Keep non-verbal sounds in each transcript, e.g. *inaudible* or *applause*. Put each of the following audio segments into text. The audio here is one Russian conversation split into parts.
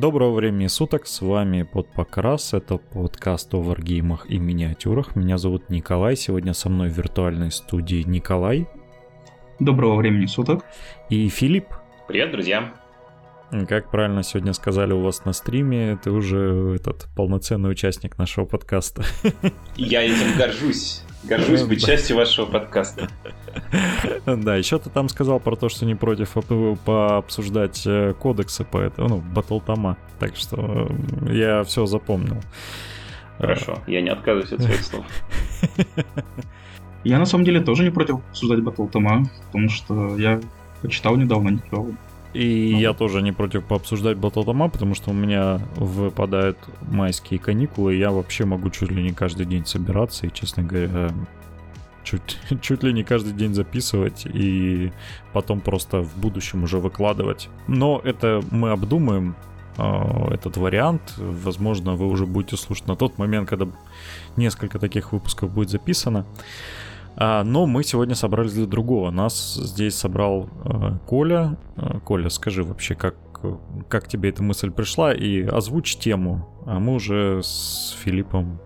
Доброго времени суток, с вами Подпокрас, это подкаст о варгеймах и миниатюрах. Меня зовут Николай, сегодня со мной в виртуальной студии Николай. Доброго времени суток. И Филипп. Привет, друзья. Как правильно сегодня сказали у вас на стриме, ты уже этот полноценный участник нашего подкаста. Я этим горжусь. Горжусь быть частью вашего подкаста. Да, еще ты там сказал про то, что не против пообсуждать э, кодексы по этому, ну, батл тома. Так что э, я все запомнил. Хорошо, я не отказываюсь от своих слов. Я на самом деле тоже не против обсуждать батл тома, потому что я почитал недавно, не и ну. я тоже не против пообсуждать батлтома, потому что у меня выпадают майские каникулы, и я вообще могу чуть ли не каждый день собираться, и, честно говоря, чуть, *laughs* чуть ли не каждый день записывать и потом просто в будущем уже выкладывать. Но это мы обдумаем, э, этот вариант. Возможно, вы уже будете слушать на тот момент, когда несколько таких выпусков будет записано. А, но мы сегодня собрались для другого. Нас здесь собрал э, Коля. Э, Коля, скажи вообще, как, как тебе эта мысль пришла и озвучь тему. А мы уже с Филиппом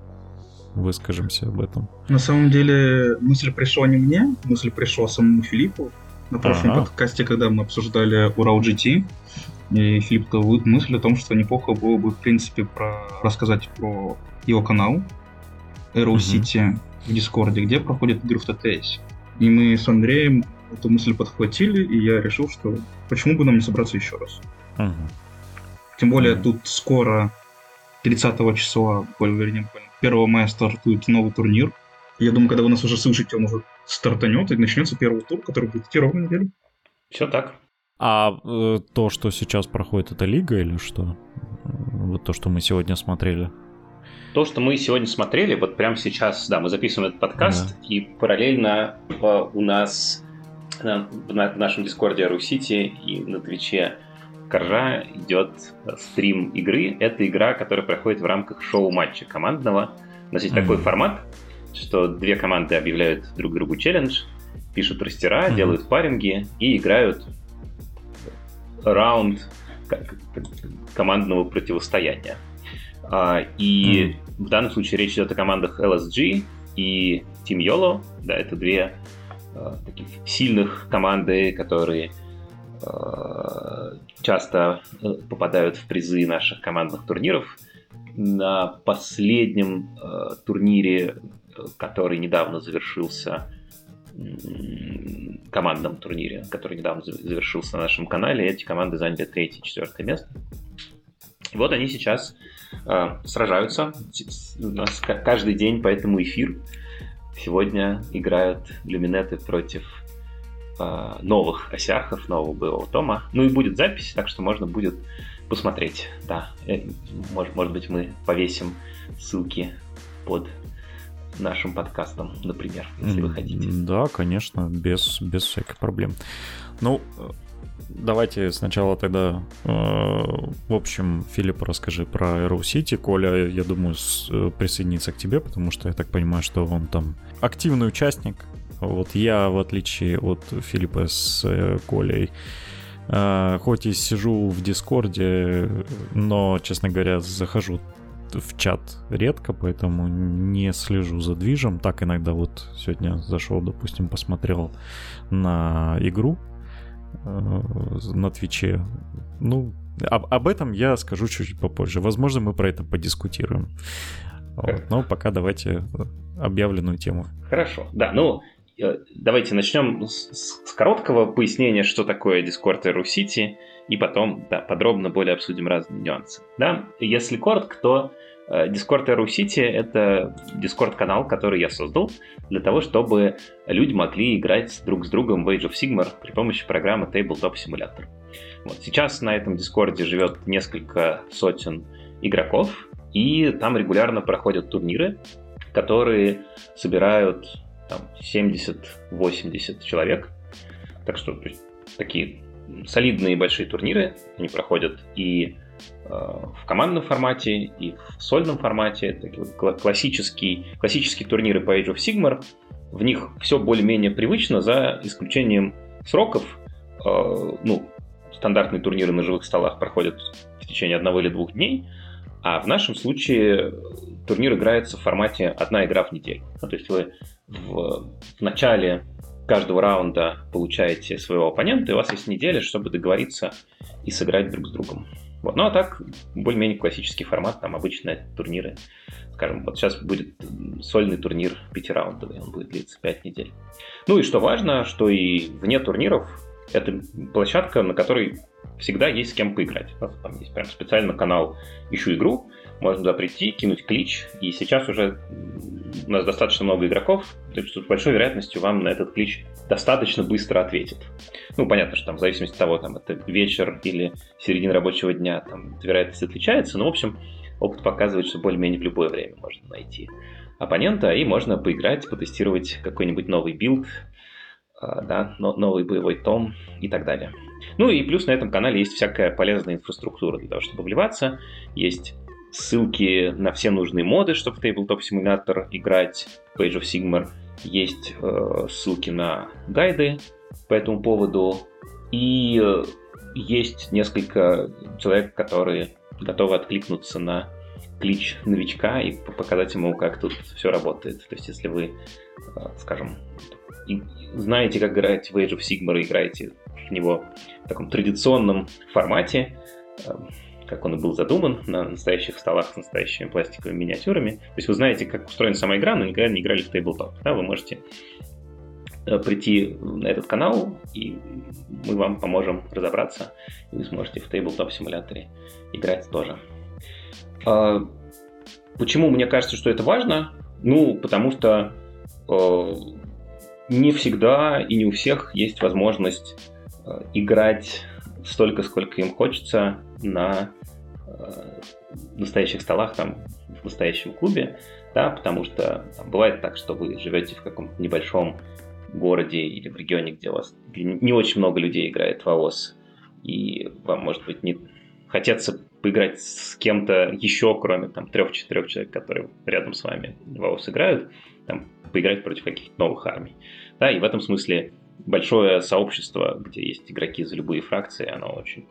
выскажемся об этом. На самом деле мысль пришла не мне, мысль пришла самому Филиппу. На прошлом ага. подкасте, когда мы обсуждали Урал GT, и Филипп дал мысль о том, что неплохо было бы, в принципе, про... рассказать про его канал Arrow City, в Дискорде, где проходит игры в ТТС. И мы с Андреем эту мысль подхватили, и я решил, что почему бы нам не собраться еще раз. Угу. Тем более угу. тут скоро, 30 числа, вернее, 1 мая стартует новый турнир. Я думаю, когда вы нас уже слышите, он уже стартанет, и начнется первый тур, который будет идти ровно неделю. Все так. А э, то, что сейчас проходит, это лига или что? Вот то, что мы сегодня смотрели. То, что мы сегодня смотрели, вот прямо сейчас, да, мы записываем этот подкаст, да. и параллельно э, у нас на, в нашем дискорде Русити и на Твиче Коржа идет стрим игры. Это игра, которая проходит в рамках шоу-матча командного. У нас есть mm-hmm. такой формат, что две команды объявляют друг другу челлендж, пишут растера, mm-hmm. делают паринги и играют раунд командного противостояния. А, и mm. В данном случае речь идет о командах LSG и Team YOLO. Да, это две а, таких сильных команды, которые а, часто э, попадают в призы наших командных турниров. На последнем турнире, который недавно завершился, командном турнире, который недавно завершился на нашем канале, эти команды заняли третье и четвертое место. И вот они сейчас э, сражаются. У нас каждый день поэтому эфир. Сегодня играют люминеты против э, новых осярхов, нового боевого тома. Ну и будет запись, так что можно будет посмотреть. Да, э, может, может быть, мы повесим ссылки под нашим подкастом, например, если вы хотите. Да, конечно, без, без всяких проблем. Ну, Давайте сначала тогда, э, в общем, Филипп, расскажи про Arrow City. Коля, я думаю, с, э, присоединится к тебе, потому что я так понимаю, что он там активный участник. Вот я, в отличие от Филиппа с э, Колей, э, хоть и сижу в Дискорде, но, честно говоря, захожу в чат редко, поэтому не слежу за движем. Так иногда вот сегодня зашел, допустим, посмотрел на игру на Твиче. Ну, об, об этом я скажу чуть попозже. Возможно, мы про это подискутируем. Вот. Но пока давайте объявленную тему. Хорошо, да, ну э, давайте начнем с, с короткого пояснения, что такое Discord и City, и потом да, подробно более обсудим разные нюансы. Да? Если коротко, то Э, Discord Arrow City — это Discord-канал, который я создал для того, чтобы люди могли играть друг с другом в Age of Sigmar при помощи программы Tabletop Simulator. Вот. Сейчас на этом Дискорде живет несколько сотен игроков, и там регулярно проходят турниры, которые собирают там, 70-80 человек. Так что то есть, такие солидные большие турниры, они проходят и в командном формате и в сольном формате. Такие классические, классические турниры по Age of Sigmar. В них все более-менее привычно, за исключением сроков. Э, ну, стандартные турниры на живых столах проходят в течение одного или двух дней, а в нашем случае турнир играется в формате одна игра в неделю. Ну, то есть вы в, в начале каждого раунда получаете своего оппонента, и у вас есть неделя, чтобы договориться и сыграть друг с другом. Вот. Ну а так, более-менее классический формат, там обычные турниры. Скажем, вот сейчас будет сольный турнир пятираундовый, он будет длиться 5 недель. Ну и что важно, что и вне турниров это площадка, на которой всегда есть с кем поиграть. Там есть прям специально канал «Ищу игру», можно туда прийти, кинуть клич, и сейчас уже у нас достаточно много игроков, так что с большой вероятностью вам на этот клич достаточно быстро ответит. Ну, понятно, что там в зависимости от того, там это вечер или середина рабочего дня, там вероятность отличается, но, в общем, опыт показывает, что более-менее в любое время можно найти оппонента, и можно поиграть, потестировать какой-нибудь новый билд, а, да, новый боевой том и так далее. Ну и плюс на этом канале есть всякая полезная инфраструктура для того, чтобы вливаться. Есть ссылки на все нужные моды, чтобы в Tabletop Simulator играть, Age of Sigmar. Есть э, ссылки на гайды по этому поводу. И э, есть несколько человек, которые готовы откликнуться на клич новичка и показать ему, как тут все работает. То есть, если вы, э, скажем, знаете, как играть в Age of Sigmar и играете в него в таком традиционном формате, э, как он и был задуман, на настоящих столах с настоящими пластиковыми миниатюрами. То есть вы знаете, как устроена сама игра, но никогда не играли в тейблтоп. Да, вы можете э, прийти на этот канал, и мы вам поможем разобраться, и вы сможете в тейблтоп симуляторе играть тоже. А, почему мне кажется, что это важно? Ну, потому что э, не всегда и не у всех есть возможность э, играть столько, сколько им хочется на настоящих столах, там, в настоящем клубе, да, потому что там, бывает так, что вы живете в каком-то небольшом городе или в регионе, где у вас не очень много людей играет в АОС, и вам, может быть, не хотеться поиграть с кем-то еще, кроме там трех-четырех человек, которые рядом с вами в АОС играют, там, поиграть против каких-то новых армий. Да, и в этом смысле большое сообщество, где есть игроки за любые фракции, оно очень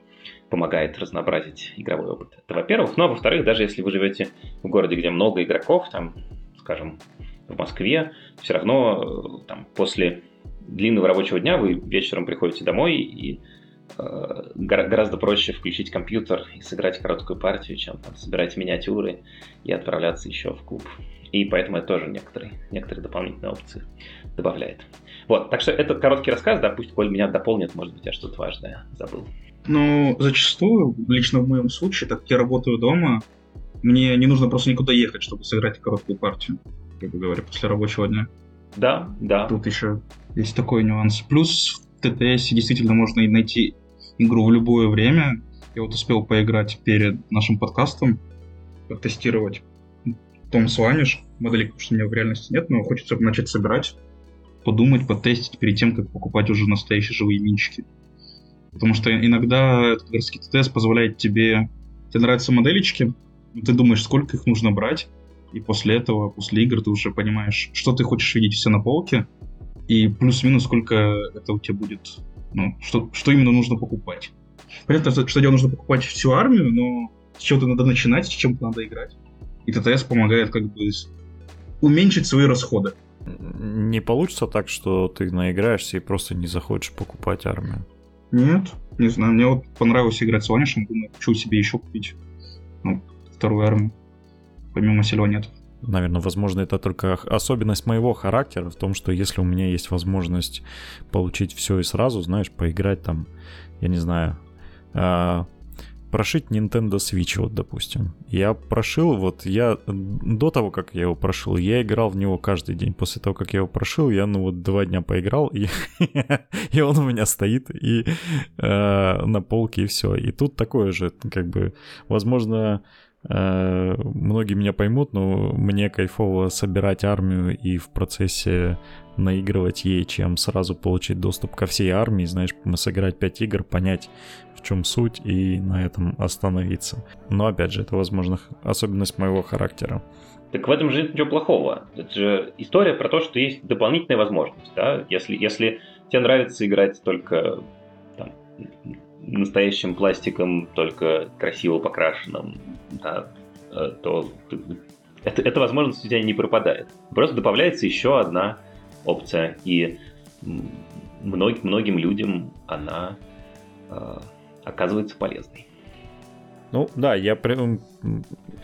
помогает разнообразить игровой опыт. Это во-первых. Ну а во-вторых, даже если вы живете в городе, где много игроков, там, скажем, в Москве, все равно э, там, после длинного рабочего дня вы вечером приходите домой и э, гораздо проще включить компьютер и сыграть короткую партию, чем там, собирать миниатюры и отправляться еще в клуб. И поэтому это тоже некоторые, некоторые дополнительные опции добавляет. Вот, так что это короткий рассказ, да, пусть Коль меня дополнит, может быть, я что-то важное забыл. Ну, зачастую, лично в моем случае, так как я работаю дома, мне не нужно просто никуда ехать, чтобы сыграть короткую партию, как бы говоря, после рабочего дня. Да, да. Тут еще есть такой нюанс. Плюс в ТТС действительно можно найти игру в любое время. Я вот успел поиграть перед нашим подкастом, тестировать том Сваниш, модели, что у меня в реальности нет, но хочется начать собирать, подумать, потестить перед тем, как покупать уже настоящие живые минчики. Потому что иногда этот ТТС позволяет тебе... Тебе нравятся моделечки, ты думаешь, сколько их нужно брать, и после этого, после игр, ты уже понимаешь, что ты хочешь видеть все на полке, и плюс-минус сколько это у тебя будет, ну, что, что именно нужно покупать. Понятно, что дело нужно покупать всю армию, но с чего-то надо начинать, с чем-то надо играть. И ТТС помогает как бы уменьшить свои расходы. Не получится так, что ты наиграешься и просто не захочешь покупать армию? Нет, не знаю. Мне вот понравилось играть с Ванишем, думаю, хочу себе еще купить ну, вторую армию, помимо силонетов. Наверное, возможно, это только особенность моего характера в том, что если у меня есть возможность получить все и сразу, знаешь, поиграть там, я не знаю, а, прошить Nintendo Switch, вот, допустим. Я прошил, вот, я до того, как я его прошил, я играл в него каждый день. После того, как я его прошил, я, ну, вот, два дня поиграл, и, *laughs* и он у меня стоит и э, на полке, и все. И тут такое же, как бы, возможно, многие меня поймут, но мне кайфово собирать армию и в процессе наигрывать ей, чем сразу получить доступ ко всей армии, знаешь, сыграть 5 игр, понять, в чем суть, и на этом остановиться. Но опять же, это, возможно, особенность моего характера. Так в этом же нет ничего плохого. Это же история про то, что есть дополнительная возможность. Да? Если, если тебе нравится играть только там, настоящим пластиком, только красиво покрашенным, да, э, то это, эта возможность у тебя не пропадает. Просто добавляется еще одна опция, и многим, многим людям она э, оказывается полезной. Ну да, я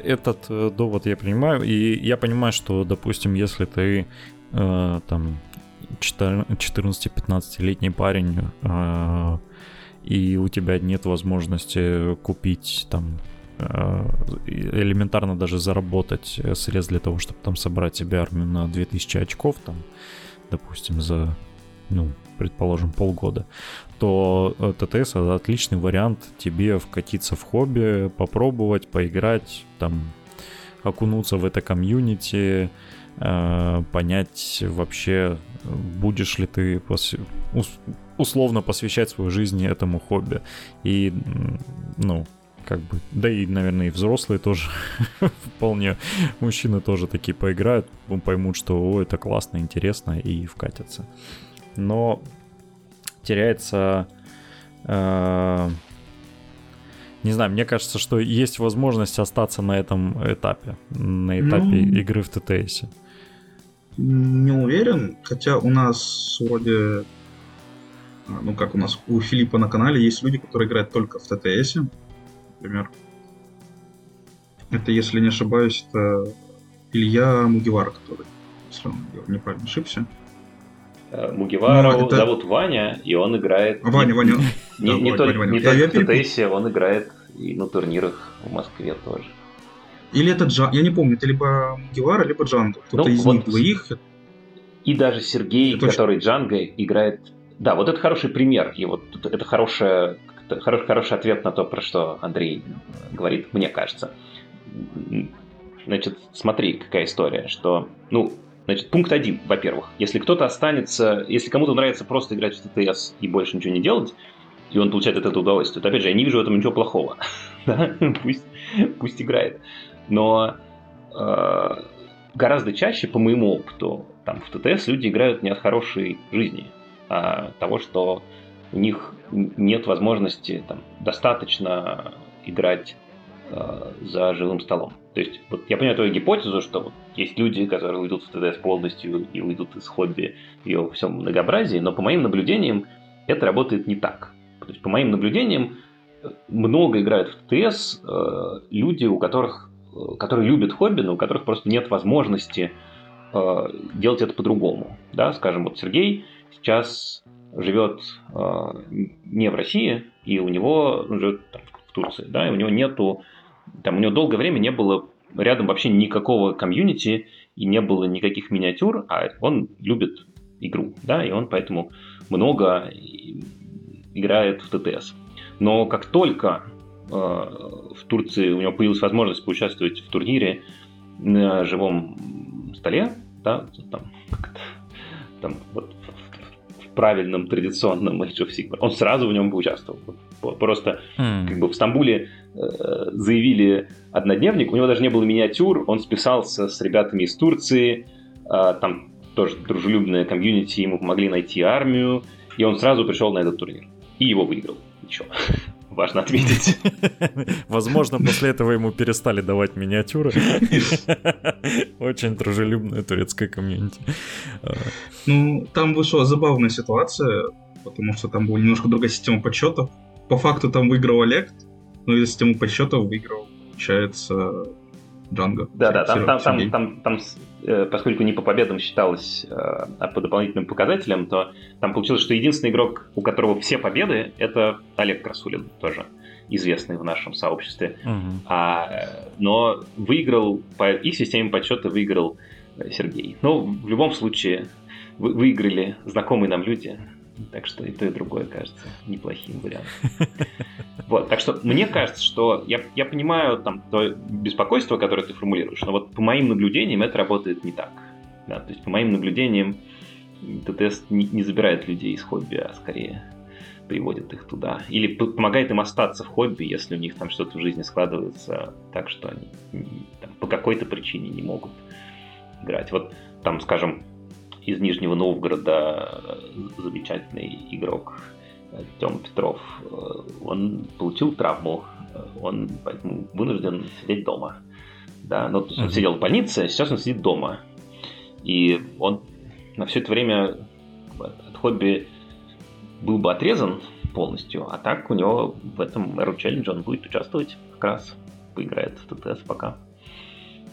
этот э, довод я понимаю, и я понимаю, что, допустим, если ты э, там 14-15-летний парень, э, и у тебя нет возможности купить там э, элементарно даже заработать средств для того, чтобы там собрать себе армию на 2000 очков, там, допустим, за, ну, предположим, полгода, то э, ТТС это отличный вариант тебе вкатиться в хобби, попробовать, поиграть, там, окунуться в это комьюнити, э, понять вообще, будешь ли ты пос... условно посвящать свою жизнь этому хобби. И, ну, как бы, да и, наверное, и взрослые тоже *laughs* вполне, мужчины тоже такие поиграют, поймут, что о, это классно, интересно и вкатятся. Но теряется... Э, не знаю, мне кажется, что есть возможность остаться на этом этапе, на этапе ну, игры в ТТС. Не уверен, хотя у нас вроде, ну как у нас, у Филиппа на канале есть люди, которые играют только в ТТС, например. Это, если не ошибаюсь, это Илья Мугивар, который, если он неправильно ошибся. Э, Мугивару ну, это... зовут Ваня, и он играет... Ваня, Ваня. *laughs* Не, только, не только в ТТС, он играет и на турнирах в Москве тоже. Или это Джан... Я не помню, это либо Мугивара, либо Джанго. Кто-то ну, из вот них двоих. И даже Сергей, это который очень... Джанго играет... Да, вот это хороший пример. И вот это хорошая, хороший, хороший ответ на то, про что Андрей говорит, мне кажется. Значит, смотри, какая история, что, ну, Значит, пункт один, во-первых, если кто-то останется, если кому-то нравится просто играть в ТТС и больше ничего не делать, и он получает от этого удовольствие, то, опять же, я не вижу в этом ничего плохого. *laughs* пусть, пусть играет. Но э, гораздо чаще, по моему опыту, там, в ТТС люди играют не от хорошей жизни, а того, что у них нет возможности там, достаточно играть э, за живым столом. То есть, вот я понимаю твою гипотезу, что вот есть люди, которые уйдут в ТДС полностью и уйдут из хобби и во всем многообразии, но по моим наблюдениям это работает не так. То есть, по моим наблюдениям, много играют в ТТС э, люди, у которых, э, которые любят хобби, но у которых просто нет возможности э, делать это по-другому. Да? Скажем, вот Сергей сейчас живет э, не в России, и у него он живет там, в Турции, да, и у него нету там у него долгое время не было рядом вообще никакого комьюнити и не было никаких миниатюр, а он любит игру, да, и он поэтому много играет в ТТС. Но как только э, в Турции у него появилась возможность поучаствовать в турнире на живом столе, да, там, *laughs* там вот правильном традиционном Age of Sigmar, он сразу в нем поучаствовал. Просто mm. как бы в Стамбуле Э, заявили однодневник, у него даже не было миниатюр, он списался с ребятами из Турции, э, там тоже дружелюбная комьюнити, ему помогли найти армию, и он сразу пришел на этот турнир. И его выиграл. Еще важно отметить. *laughs* Возможно, после этого ему перестали давать миниатюры. *laughs* Очень дружелюбная турецкая комьюнити. Ну, там вышла забавная ситуация, потому что там была немножко другая система подсчетов. По факту там выиграл Олег, ну и систему подсчетов выиграл, получается, Джанго. Да, да, там, там, там, там, там, поскольку не по победам считалось, э, а по дополнительным показателям, то там получилось, что единственный игрок, у которого все победы, это Олег Красулин, тоже известный в нашем сообществе. Угу. А, но выиграл по их системе подсчета выиграл Сергей. Но в любом случае вы, выиграли знакомые нам люди. Так что и то, и другое кажется неплохим вариантом. *laughs* Вот, так что мне кажется, что я, я понимаю там то беспокойство, которое ты формулируешь, но вот по моим наблюдениям это работает не так. Да, то есть по моим наблюдениям ТТС не, не забирает людей из хобби, а скорее приводит их туда. Или помогает им остаться в хобби, если у них там что-то в жизни складывается так, что они там, по какой-то причине не могут играть. Вот там, скажем, из Нижнего Новгорода замечательный игрок Тём Петров, он получил травму, он поэтому вынужден сидеть дома. Да, ну, то есть он сидел в больнице, а сейчас он сидит дома. И он на все это время от хобби был бы отрезан полностью, а так у него в этом Aero Challenge он будет участвовать как раз, поиграет в ТТС пока.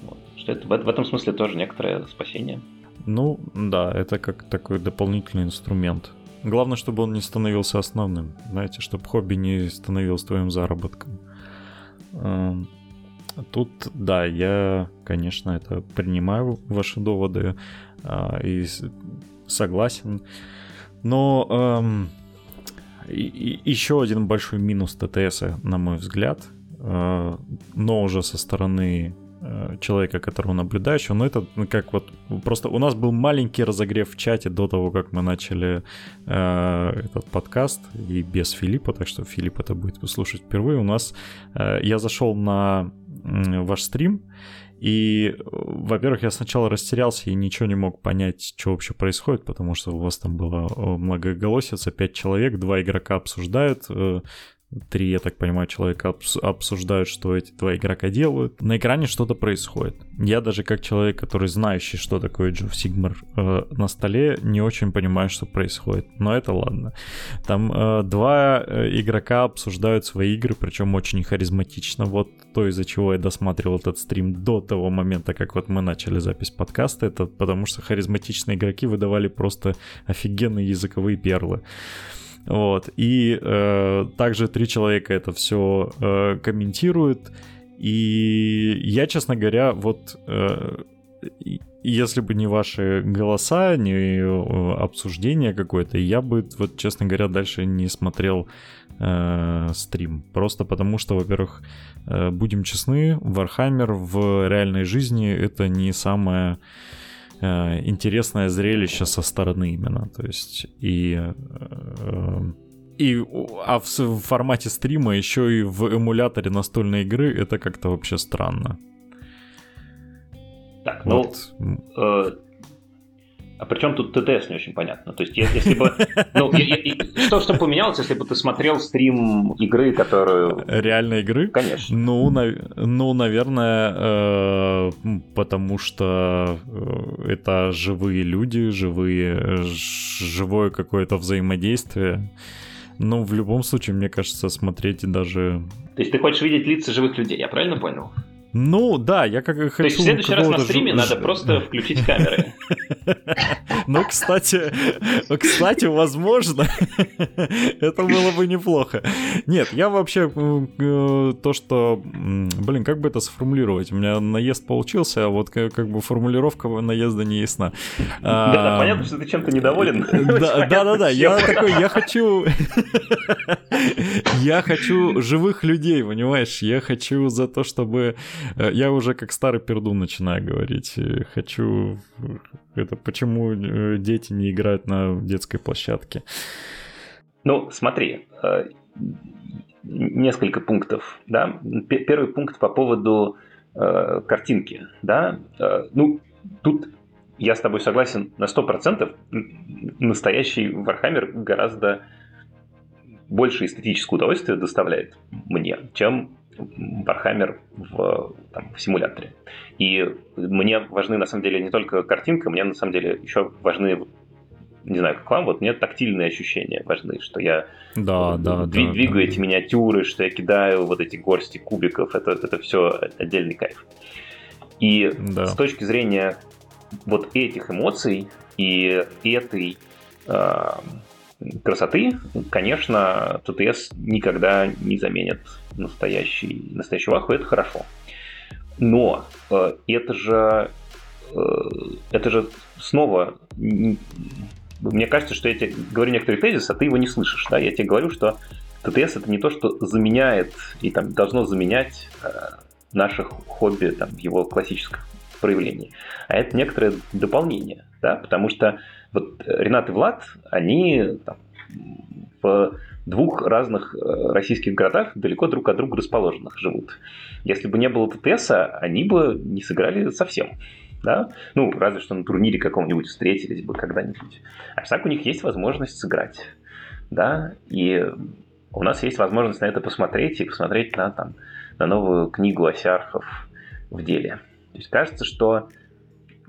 Вот. Что это, в, в этом смысле тоже некоторое спасение. Ну, да, это как такой дополнительный инструмент. Главное, чтобы он не становился основным, знаете, чтобы хобби не становилось твоим заработком. Эм, тут, да, я, конечно, это принимаю, ваши доводы, а, и согласен. Но эм, и, и еще один большой минус ТТС, на мой взгляд, э, но уже со стороны человека, которого наблюдающего, но это ну, как вот просто у нас был маленький разогрев в чате до того, как мы начали э, этот подкаст и без Филиппа, так что Филипп это будет послушать впервые. У нас э, я зашел на э, ваш стрим и, во-первых, я сначала растерялся и ничего не мог понять, что вообще происходит, потому что у вас там было многоголосица, пять человек, два игрока обсуждают, э, три, я так понимаю, человека обсуждают, что эти два игрока делают. На экране что-то происходит. Я даже как человек, который знающий, что такое Джо Сигмар э, на столе, не очень понимаю, что происходит. Но это ладно. Там э, два э, игрока обсуждают свои игры, причем очень харизматично. Вот то, из-за чего я досматривал этот стрим до того момента, как вот мы начали запись подкаста. Это потому что харизматичные игроки выдавали просто офигенные языковые перлы. Вот. И э, также три человека это все э, комментируют. И я, честно говоря, вот э, если бы не ваши голоса, не э, обсуждение какое-то, я бы, вот, честно говоря, дальше не смотрел э, стрим. Просто потому что, во-первых, э, будем честны, Warhammer в реальной жизни это не самое интересное зрелище со стороны именно. То есть и э, и, а в, в формате стрима еще и в эмуляторе настольной игры это как-то вообще странно. Так, ну, вот. э, а при чем тут ТТС, не очень понятно. То есть, если бы... *laughs* Ну, что, что поменялось, если бы ты смотрел стрим игры, которую... Реальной игры? Конечно. Ну, на... ну наверное, э, потому что э, это живые люди, живые, живое какое-то взаимодействие. Ну, в любом случае, мне кажется, смотреть даже... То есть ты хочешь видеть лица живых людей, я правильно понял? Ну, да, я как хочу... То есть в следующий раз на стриме ж... надо просто *laughs* включить камеры. Ну, кстати, кстати, возможно, *laughs* это было бы неплохо. Нет, я вообще э, то, что, блин, как бы это сформулировать? У меня наезд получился, а вот как бы формулировка наезда не ясна. Да, понятно, что ты чем-то недоволен. Да, *laughs* да, да, я такой, я хочу, я хочу живых людей, понимаешь? Я хочу за то, чтобы Э, я уже как старый пердун начинаю говорить. Э, хочу... Это почему э, дети не играют на детской площадке? Ну, смотри, несколько пунктов, да. Первый пункт по поводу картинки, да. Ну, тут я с тобой согласен на 100%. Настоящий Warhammer гораздо больше эстетическое удовольствие доставляет мне, чем Warhammer в, там, в симуляторе. И мне важны, на самом деле, не только картинка, мне, на самом деле, еще важны не знаю, как вам, вот мне тактильные ощущения важны, что я да, да, дви- да, двигаю да. эти миниатюры, что я кидаю вот эти горсти кубиков, это, это все отдельный кайф. И да. с точки зрения вот этих эмоций и этой э, красоты, конечно, ТТС никогда не заменит настоящий, настоящий ваху, это хорошо. Но э, это же э, это же снова мне кажется, что я тебе говорю некоторый тезис, а ты его не слышишь. Да? Я тебе говорю, что ТТС это не то, что заменяет и там должно заменять э, наше хобби там, в его классическом проявлении, а это некоторое дополнение, да, потому что вот Ренат и Влад, они там, в двух разных э, российских городах, далеко друг от друга расположенных живут. Если бы не было ТТС, они бы не сыграли совсем. Да? Ну, разве что на турнире каком-нибудь встретились бы когда-нибудь. А так у них есть возможность сыграть. да, и у нас есть возможность на это посмотреть и посмотреть на, там, на новую книгу Осярхов в деле. То есть кажется, что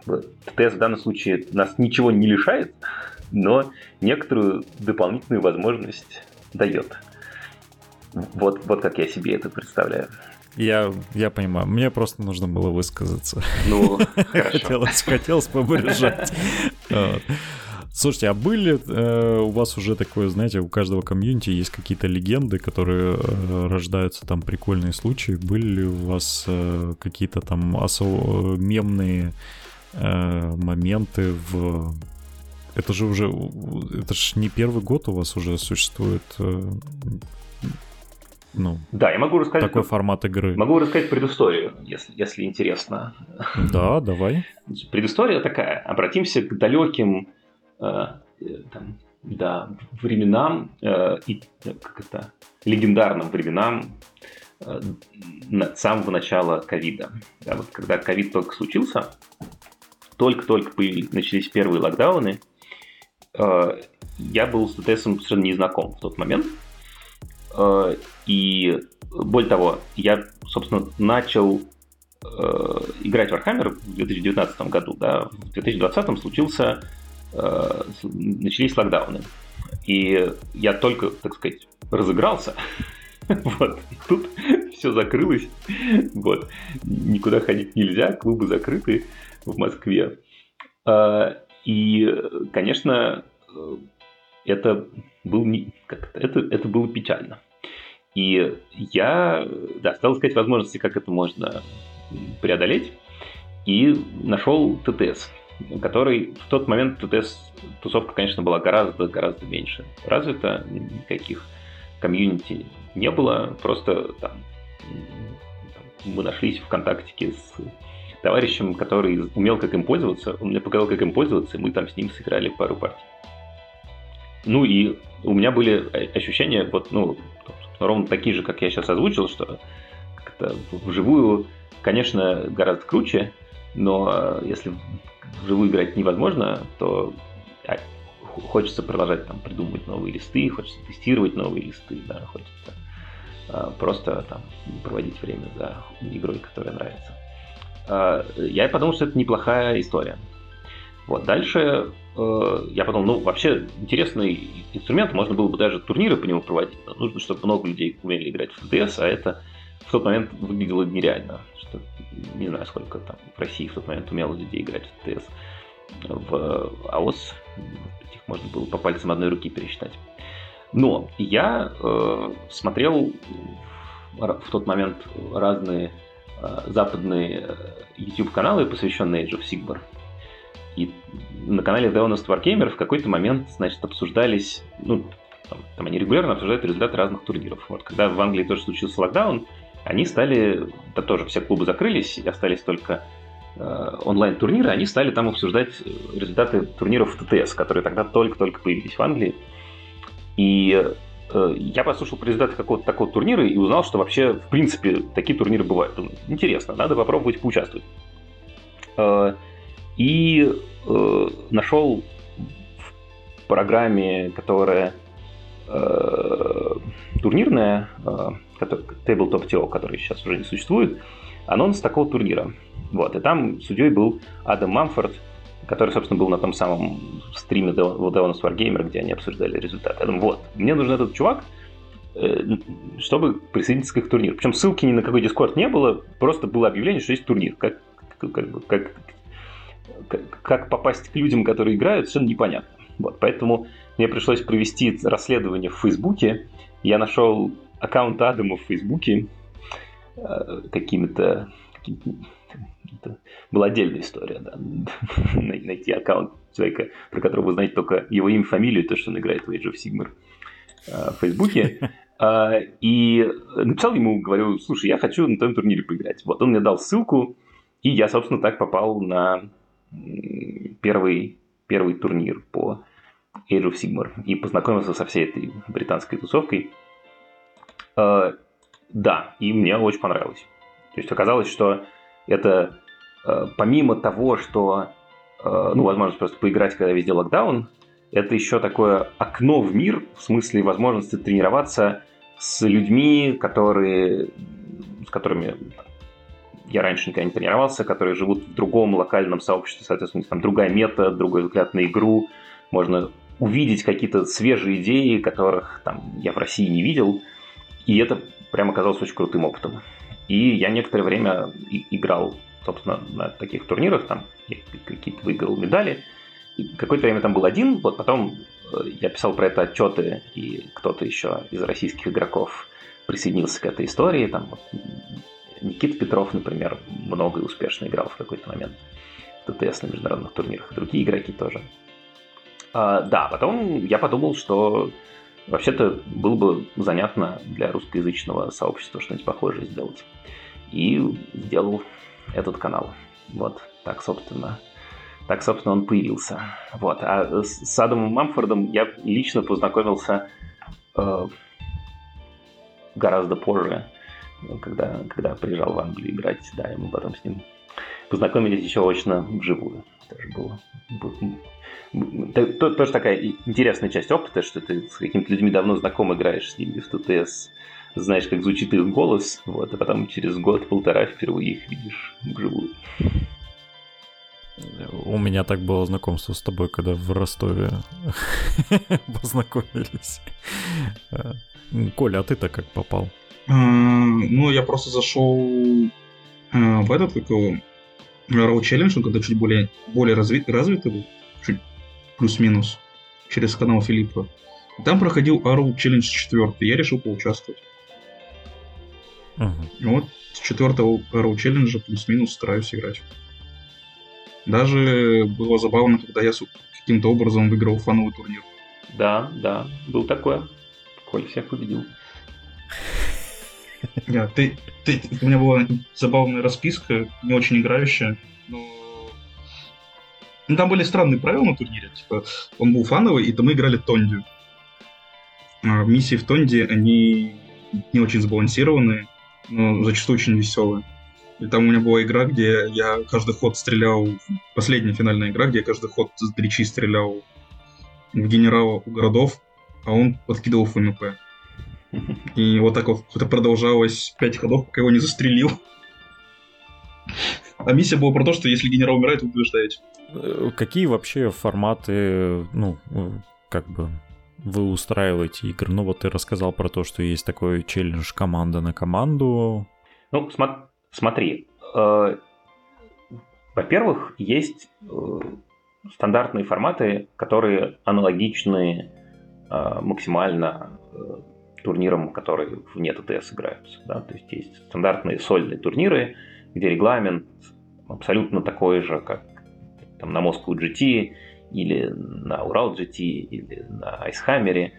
ТТС в данном случае нас ничего не лишает, но некоторую дополнительную возможность дает. Вот, вот как я себе это представляю. Я, я понимаю, мне просто нужно было высказаться. Ну, *laughs* хотелось, хотелось побырежать. Слушайте, а были э, у вас уже такое, знаете, у каждого комьюнити есть какие-то легенды, которые э, рождаются, там прикольные случаи. Были ли у вас э, какие-то там особо мемные моменты в... Это же уже... Это же не первый год у вас уже существует э, ну, да, я могу рассказать такой формат игры. Могу рассказать предысторию, если, если интересно. Да, давай. Предыстория такая. Обратимся к далеким э, там, да, временам э, и как это легендарным временам э, самого начала ковида. Да, вот когда ковид только случился, только-только начались первые локдауны, э, я был с ТТС совершенно не знаком в тот момент. Э, и более того, я, собственно, начал э, играть в Warhammer в 2019 году. Да. В 2020 случился, начались локдауны. И я только, так сказать, разыгрался. *laughs* вот. Тут все закрылось. Вот. Никуда ходить нельзя, клубы закрыты в Москве. Э, и, конечно, э, это, был не, как это, это, было печально. И я да, стал искать возможности, как это можно преодолеть, и нашел ТТС, который в тот момент ТТС тусовка, конечно, была гораздо-гораздо меньше развита, никаких комьюнити не было, просто там мы нашлись в контактике с товарищем, который умел как им пользоваться, он мне показал, как им пользоваться, и мы там с ним сыграли пару партий. Ну и у меня были ощущения, вот, ну, ровно такие же, как я сейчас озвучил, что как-то вживую, конечно, гораздо круче, но если вживую играть невозможно, то а, хочется продолжать там придумывать новые листы, хочется тестировать новые листы, да, хочется а, просто там проводить время за игрой, которая нравится. А, я подумал, что это неплохая история. Вот, дальше э, я подумал, ну, вообще интересный инструмент, можно было бы даже турниры по нему проводить, но нужно, чтобы много людей умели играть в ТТС, а это в тот момент выглядело нереально. Что, не знаю, сколько там в России в тот момент умело людей играть в ТТС. В АОС их можно было по пальцам одной руки пересчитать. Но я э, смотрел в тот момент разные э, западные э, YouTube-каналы, посвященные Age of Sigmar. И на канале The Honest Wargamer в какой-то момент, значит, обсуждались, ну, там, там они регулярно обсуждают результаты разных турниров. Вот когда в Англии тоже случился локдаун, они стали, да тоже все клубы закрылись, и остались только э, онлайн-турниры, они стали там обсуждать результаты турниров ТТС, которые тогда только-только появились в Англии. И э, я послушал про результаты какого-то такого турнира и узнал, что вообще, в принципе, такие турниры бывают. Интересно, надо попробовать поучаствовать. Э, и э, нашел в программе, которая э, турнирная, э, Tabletop TO, который сейчас уже не существует, анонс такого турнира. Вот, и там судьей был Адам Мамфорд, который, собственно, был на том самом стриме Devon's Wargamer, где они обсуждали результаты. Я думаю, вот, мне нужен этот чувак, э, чтобы присоединиться к их турниру. Причем ссылки ни на какой дискорд не было, просто было объявление, что есть турнир. Как, как, как как попасть к людям, которые играют, совершенно непонятно. Вот, поэтому мне пришлось провести расследование в Фейсбуке. Я нашел аккаунт Адама в Фейсбуке э, какими-то... Это была отдельная история, да. *laughs* Найти аккаунт человека, про которого вы знаете только его имя, фамилию, то, что он играет в Age of Sigmar э, в Фейсбуке. Э, *laughs* и написал ему, говорю, слушай, я хочу на твоем турнире поиграть. Вот он мне дал ссылку, и я, собственно, так попал на первый, первый турнир по Age of Sigmar и познакомился со всей этой британской тусовкой. Э, да, и мне очень понравилось. То есть оказалось, что это помимо того, что, э, ну, возможность просто поиграть, когда везде локдаун, это еще такое окно в мир, в смысле возможности тренироваться с людьми, которые, с которыми я раньше никогда не тренировался, которые живут в другом локальном сообществе, соответственно, там другая мета, другой взгляд на игру, можно увидеть какие-то свежие идеи, которых там я в России не видел, и это прямо оказалось очень крутым опытом. И я некоторое время играл, собственно, на таких турнирах, там какие-то выиграл медали, и какое-то время там был один, вот потом э, я писал про это отчеты, и кто-то еще из российских игроков присоединился к этой истории, там вот, Никита Петров, например, много и успешно играл в какой-то момент в ТТС на международных турнирах, другие игроки тоже. А, да, потом я подумал, что вообще-то было бы занятно для русскоязычного сообщества что-нибудь похожее сделать. И сделал этот канал. Вот, так, собственно, так, собственно, он появился. Вот. А с Адамом Мамфордом я лично познакомился э, гораздо позже когда, когда приезжал в Англию играть, да, и мы потом с ним познакомились еще очно вживую. Тоже было, тоже такая интересная часть опыта, что ты с какими-то людьми давно знаком играешь с ними в ТТС, знаешь, как звучит их голос, вот, а потом через год-полтора впервые их видишь вживую. У меня так было знакомство с тобой, когда в Ростове *laughs* познакомились. Коля, а ты-то как попал? Ну, я просто зашел а, в этот, как его, Raw Challenge, он когда чуть более, более развит, развитый был, чуть плюс-минус, через канал Филиппа. Там проходил Arrow Challenge 4, я решил поучаствовать. Uh-huh. Вот с четвертого Arrow Challenge плюс-минус стараюсь играть. Даже было забавно, когда я каким-то образом выиграл фановый турнир. Да, да, был такое. Коль всех победил. Yeah, ты, ты, у меня была забавная расписка, не очень играющая, но... Ну, там были странные правила на турнире. Типа, он был фановый, и мы играли Тонди. А миссии в Тонди, они не очень сбалансированные, но зачастую очень веселые. И там у меня была игра, где я каждый ход стрелял... Последняя финальная игра, где я каждый ход с дричи стрелял в генерала у городов, а он подкидывал ФМП. И вот так вот это продолжалось пять ходов, пока его не застрелил. А миссия была про то, что если генерал умирает, вы побеждаете. Э, какие вообще форматы, ну, э, как бы вы устраиваете игры? Ну, вот ты рассказал про то, что есть такой челлендж команда на команду. Ну, см- смотри. Э- во-первых, есть э- стандартные форматы, которые аналогичны э- максимально турнирам, которые вне ТТС играются. Да? То есть есть стандартные сольные турниры, где регламент абсолютно такой же, как там, на Moscow GT или на Урал GT или на Айсхаммере.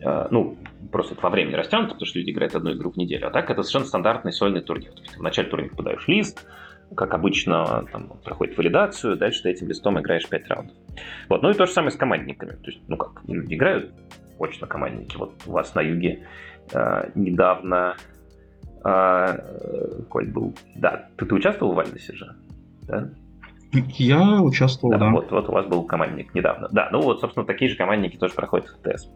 Ну, просто это во времени растянуто, потому что люди играют одну игру в неделю. А так это совершенно стандартный сольный турнир. То есть в начале турнира подаешь лист, как обычно, там, проходит валидацию, дальше ты этим листом играешь 5 раундов. Вот. Ну и то же самое с командниками. То есть, ну как, люди играют очно командники. Вот у вас на юге э, недавно э, Коль был. Да, ты, ты участвовал в Вальдесе же? Да? Я участвовал, да. да. Вот, вот у вас был командник недавно. Да, ну вот, собственно, такие же командники тоже проходят в ТС.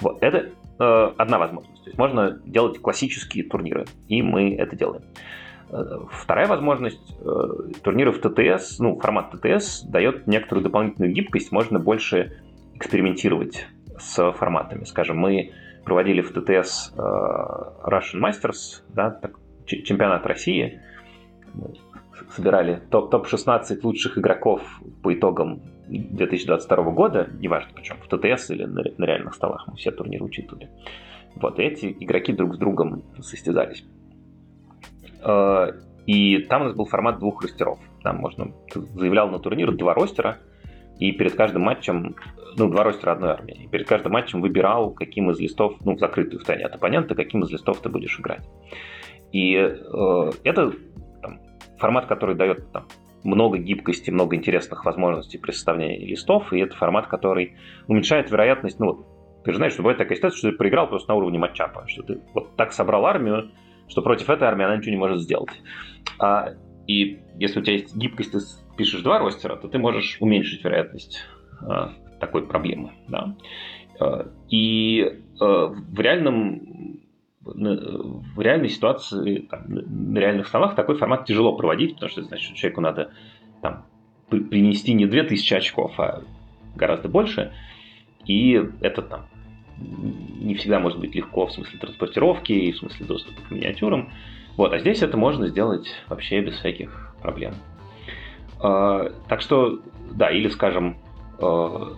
Вот, это э, одна возможность. То есть можно делать классические турниры, и мы это делаем. Э, вторая возможность э, турниров ТТС, ну, формат ТТС дает некоторую дополнительную гибкость, можно больше экспериментировать с форматами. Скажем, мы проводили в ТТС э, Russian Masters, да, так, чемпионат России, собирали топ- топ-16 лучших игроков по итогам 2022 года, неважно причем, в ТТС или на, на реальных столах, мы все турниры учитывали. Вот, и эти игроки друг с другом состязались. Э, и там у нас был формат двух ростеров. Там можно, заявлял на турнир два ростера, и перед каждым матчем, ну, два ростера одной армии, и перед каждым матчем выбирал, каким из листов, ну, закрытую в тайне от оппонента, каким из листов ты будешь играть. И э, это формат, который дает там, много гибкости, много интересных возможностей при составлении листов, и это формат, который уменьшает вероятность, ну, ты же знаешь, что бывает такая ситуация, что ты проиграл просто на уровне матчапа, что ты вот так собрал армию, что против этой армии она ничего не может сделать. А, и если у тебя есть гибкость, ты пишешь два ростера, то ты можешь уменьшить вероятность а, такой проблемы. Да? Э, и в реальном в реальной ситуации, там, на реальных столах такой формат тяжело проводить, потому что, значит, человеку надо там, принести не 2000 очков, а гораздо больше. И это там не всегда может быть легко в смысле транспортировки и в смысле доступа к миниатюрам. Вот, а здесь это можно сделать вообще без всяких проблем. А, так что, да, или, скажем, а,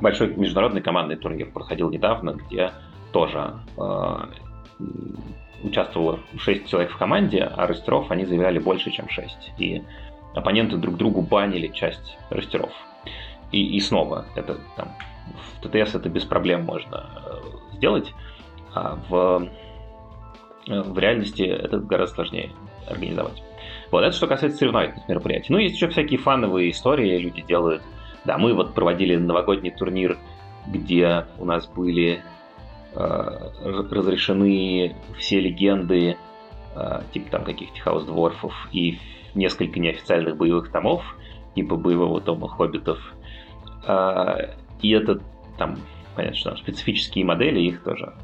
большой международный командный турнир проходил недавно, где тоже а, участвовало 6 человек в команде, а растеров они заявляли больше, чем 6. И оппоненты друг другу банили часть растеров. И, и снова, это там, в ТТС это без проблем можно э, сделать, а в, э, в реальности это гораздо сложнее организовать. Вот, это что касается соревновательных мероприятий. Ну, есть еще всякие фановые истории, люди делают. Да, мы вот проводили новогодний турнир, где у нас были разрешены все легенды, э, типа там каких-то хаус-дворфов и несколько неофициальных боевых томов, типа боевого тома хоббитов. Э, и это там, понятно, что там специфические модели, их тоже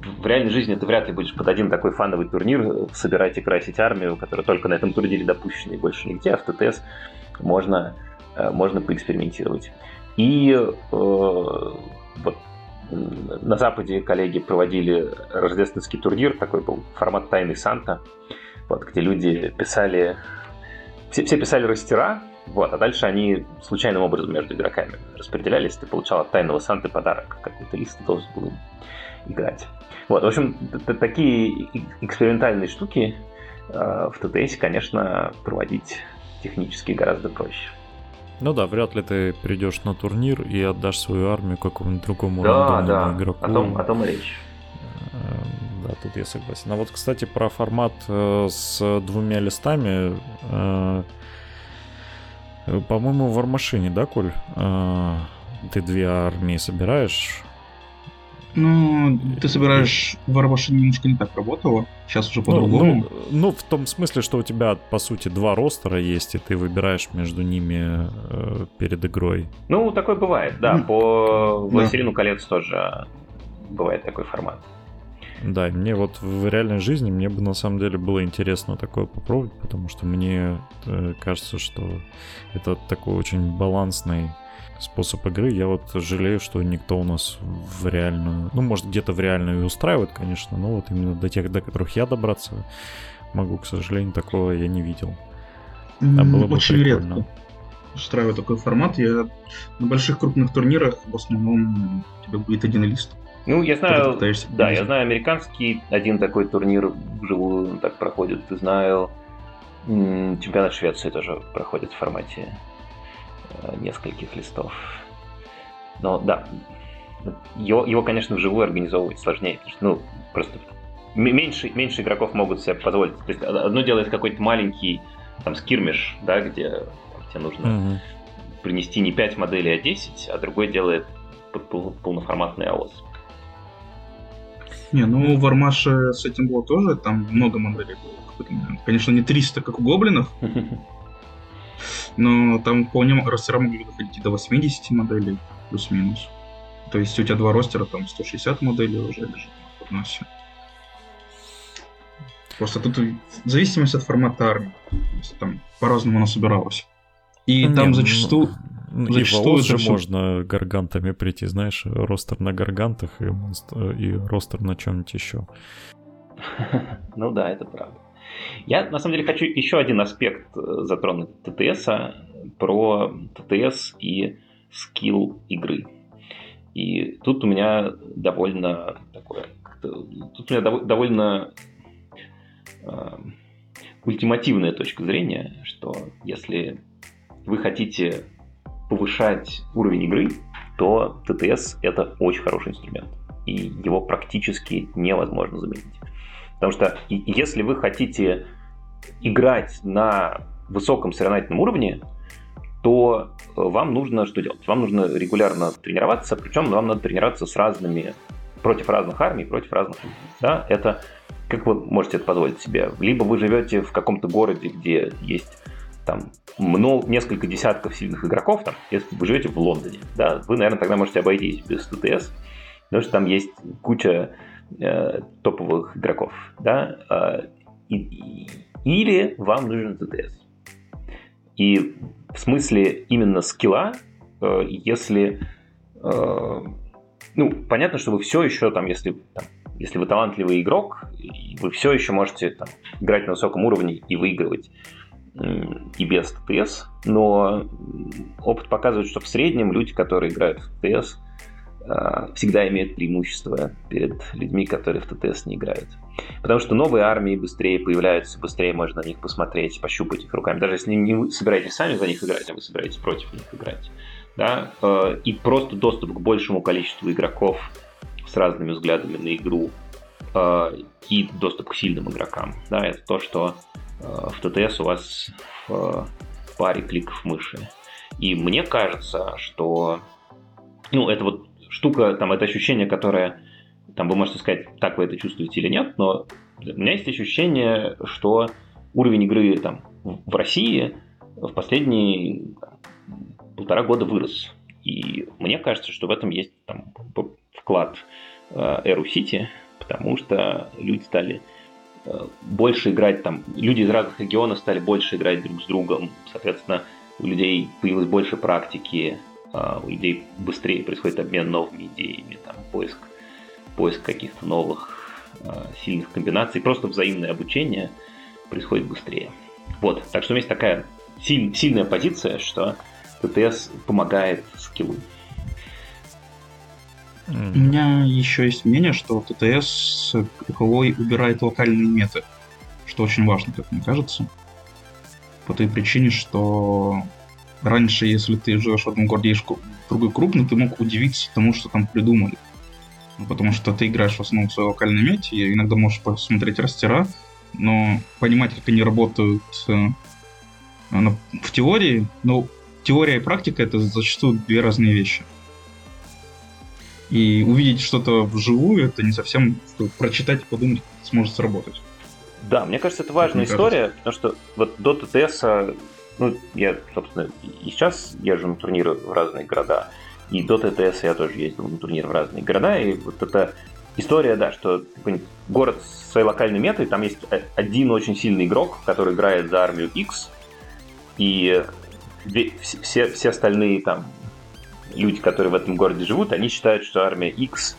в реальной жизни ты вряд ли будешь под один такой фановый турнир собирать и красить армию, которая только на этом турнире допущена и больше нигде, а в ТТС можно, э, можно поэкспериментировать. И э, вот на Западе коллеги проводили рождественский турнир, такой был формат Тайный Санта, вот, где люди писали, все, все писали растера, вот, а дальше они случайным образом между игроками распределялись, ты получал от Тайного Санты подарок, какой-то лист, должен был играть. Вот, в общем, такие экспериментальные штуки э, в ТТС, конечно, проводить технически гораздо проще. Ну да, вряд ли ты придешь на турнир и отдашь свою армию какому-нибудь другому да, рандомному да. игроку. О том, о том речь. Э, да, тут я согласен. А вот, кстати, про формат э, с двумя листами. По-моему, в Вармашине, да, Коль? Ты две армии собираешь, ну, ты собираешь Warwash немножко не так работало. Сейчас уже по-другому. Ну, ну, ну, в том смысле, что у тебя, по сути, два ростера есть, и ты выбираешь между ними э, перед игрой. Ну, такое бывает, да. Mm. По Властелину да. колец тоже бывает такой формат. Да, мне вот в реальной жизни мне бы на самом деле было интересно такое попробовать, потому что мне э, кажется, что это такой очень балансный способ игры. Я вот жалею, что никто у нас в реальную... Ну, может, где-то в реальную и устраивает, конечно, но вот именно до тех, до которых я добраться могу, к сожалению, такого я не видел. А было бы Очень прикольно. редко устраиваю такой формат. Я на больших крупных турнирах в основном у тебя будет один лист. Ну, я знаю, да, я знаю американский один такой турнир вживую так проходит. Знаю, чемпионат Швеции тоже проходит в формате нескольких листов. Но да, его, его, конечно, вживую организовывать сложнее, потому что, ну, просто меньше, меньше игроков могут себе позволить. То есть одно дело это какой-то маленький там скирмиш, да, где там, тебе нужно mm-hmm. принести не 5 моделей, а 10, а другое делает полноформатный АОС. Не, ну в Армаше с этим было тоже, там много моделей было. Конечно, не 300, как у гоблинов, *laughs* но там вполне ростера могли доходить и до 80 моделей, плюс-минус. То есть у тебя два ростера, там 160 моделей уже лежит на подносе. Просто тут в зависимости от формата армии. Там по-разному она собиралась. И ну, там зачастую... Ну, зачастую и же можно гаргантами прийти, знаешь, ростер на гаргантах и, монстр, и ростер на чем-нибудь еще. *laughs* Ну да, это правда. Я, на самом деле, хочу еще один аспект э, затронуть ТТС, про ТТС и скилл игры. И тут у меня довольно такое... Тут у меня довольно э, ультимативная точка зрения, что если вы хотите повышать уровень игры, то ТТС это очень хороший инструмент. И его практически невозможно заменить. Потому что если вы хотите играть на высоком соревновательном уровне, то э, вам нужно что делать? Вам нужно регулярно тренироваться, причем вам надо тренироваться с разными, против разных армий, против разных. Да? Это как вы можете это позволить себе? Либо вы живете в каком-то городе, где есть там много, несколько десятков сильных игроков, там, если вы живете в Лондоне, да, вы, наверное, тогда можете обойтись без ТТС, потому что там есть куча э, топовых игроков, да, э, и, или вам нужен ТТС. И в смысле именно скилла, э, если э, ну, понятно, что вы все еще там, если там, если вы талантливый игрок, вы все еще можете там, играть на высоком уровне и выигрывать и без ТТС, но опыт показывает, что в среднем люди, которые играют в ТТС, всегда имеют преимущество перед людьми, которые в ТТС не играют. Потому что новые армии быстрее появляются, быстрее можно на них посмотреть, пощупать их руками. Даже если не собираетесь сами за них играть, а вы собираетесь против них играть. Да? А, и просто доступ к большему количеству игроков с разными взглядами на игру а, и доступ к сильным игрокам. Да, это то, что в ТТС у вас в паре кликов мыши. И мне кажется, что ну, это вот штука, там, это ощущение, которое, там, вы можете сказать, так вы это чувствуете или нет, но у меня есть ощущение, что уровень игры там в России в последние полтора года вырос. И мне кажется, что в этом есть там, вклад Эру Сити, потому что люди стали э, больше играть там, люди из разных регионов стали больше играть друг с другом, соответственно, у людей появилось больше практики, у людей быстрее происходит обмен новыми идеями, там, поиск, поиск каких-то новых а, сильных комбинаций, просто взаимное обучение происходит быстрее. Вот, так что у меня есть такая силь, сильная позиция, что ТТС помогает скиллу. У меня еще есть мнение, что ТТС Huawei убирает локальные меты, что очень важно, как мне кажется. По той причине, что раньше, если ты живешь в одном городе, в другой крупный, ты мог удивиться тому, что там придумали. Ну, потому что ты играешь в основном в своей локальной мете, и иногда можешь посмотреть растера, но понимать, как они работают э, в теории, ну, теория и практика это зачастую две разные вещи. И увидеть что-то вживую, это не совсем что прочитать и подумать, сможет сработать. Да, мне кажется, это важная история, кажется. потому что вот до ТТС ну, я, собственно, и сейчас езжу на турниры в разные города, и до ТТС я тоже ездил на турниры в разные города, и вот эта история, да, что город с своей локальной метой, там есть один очень сильный игрок, который играет за армию X, и все, все остальные там люди, которые в этом городе живут, они считают, что армия X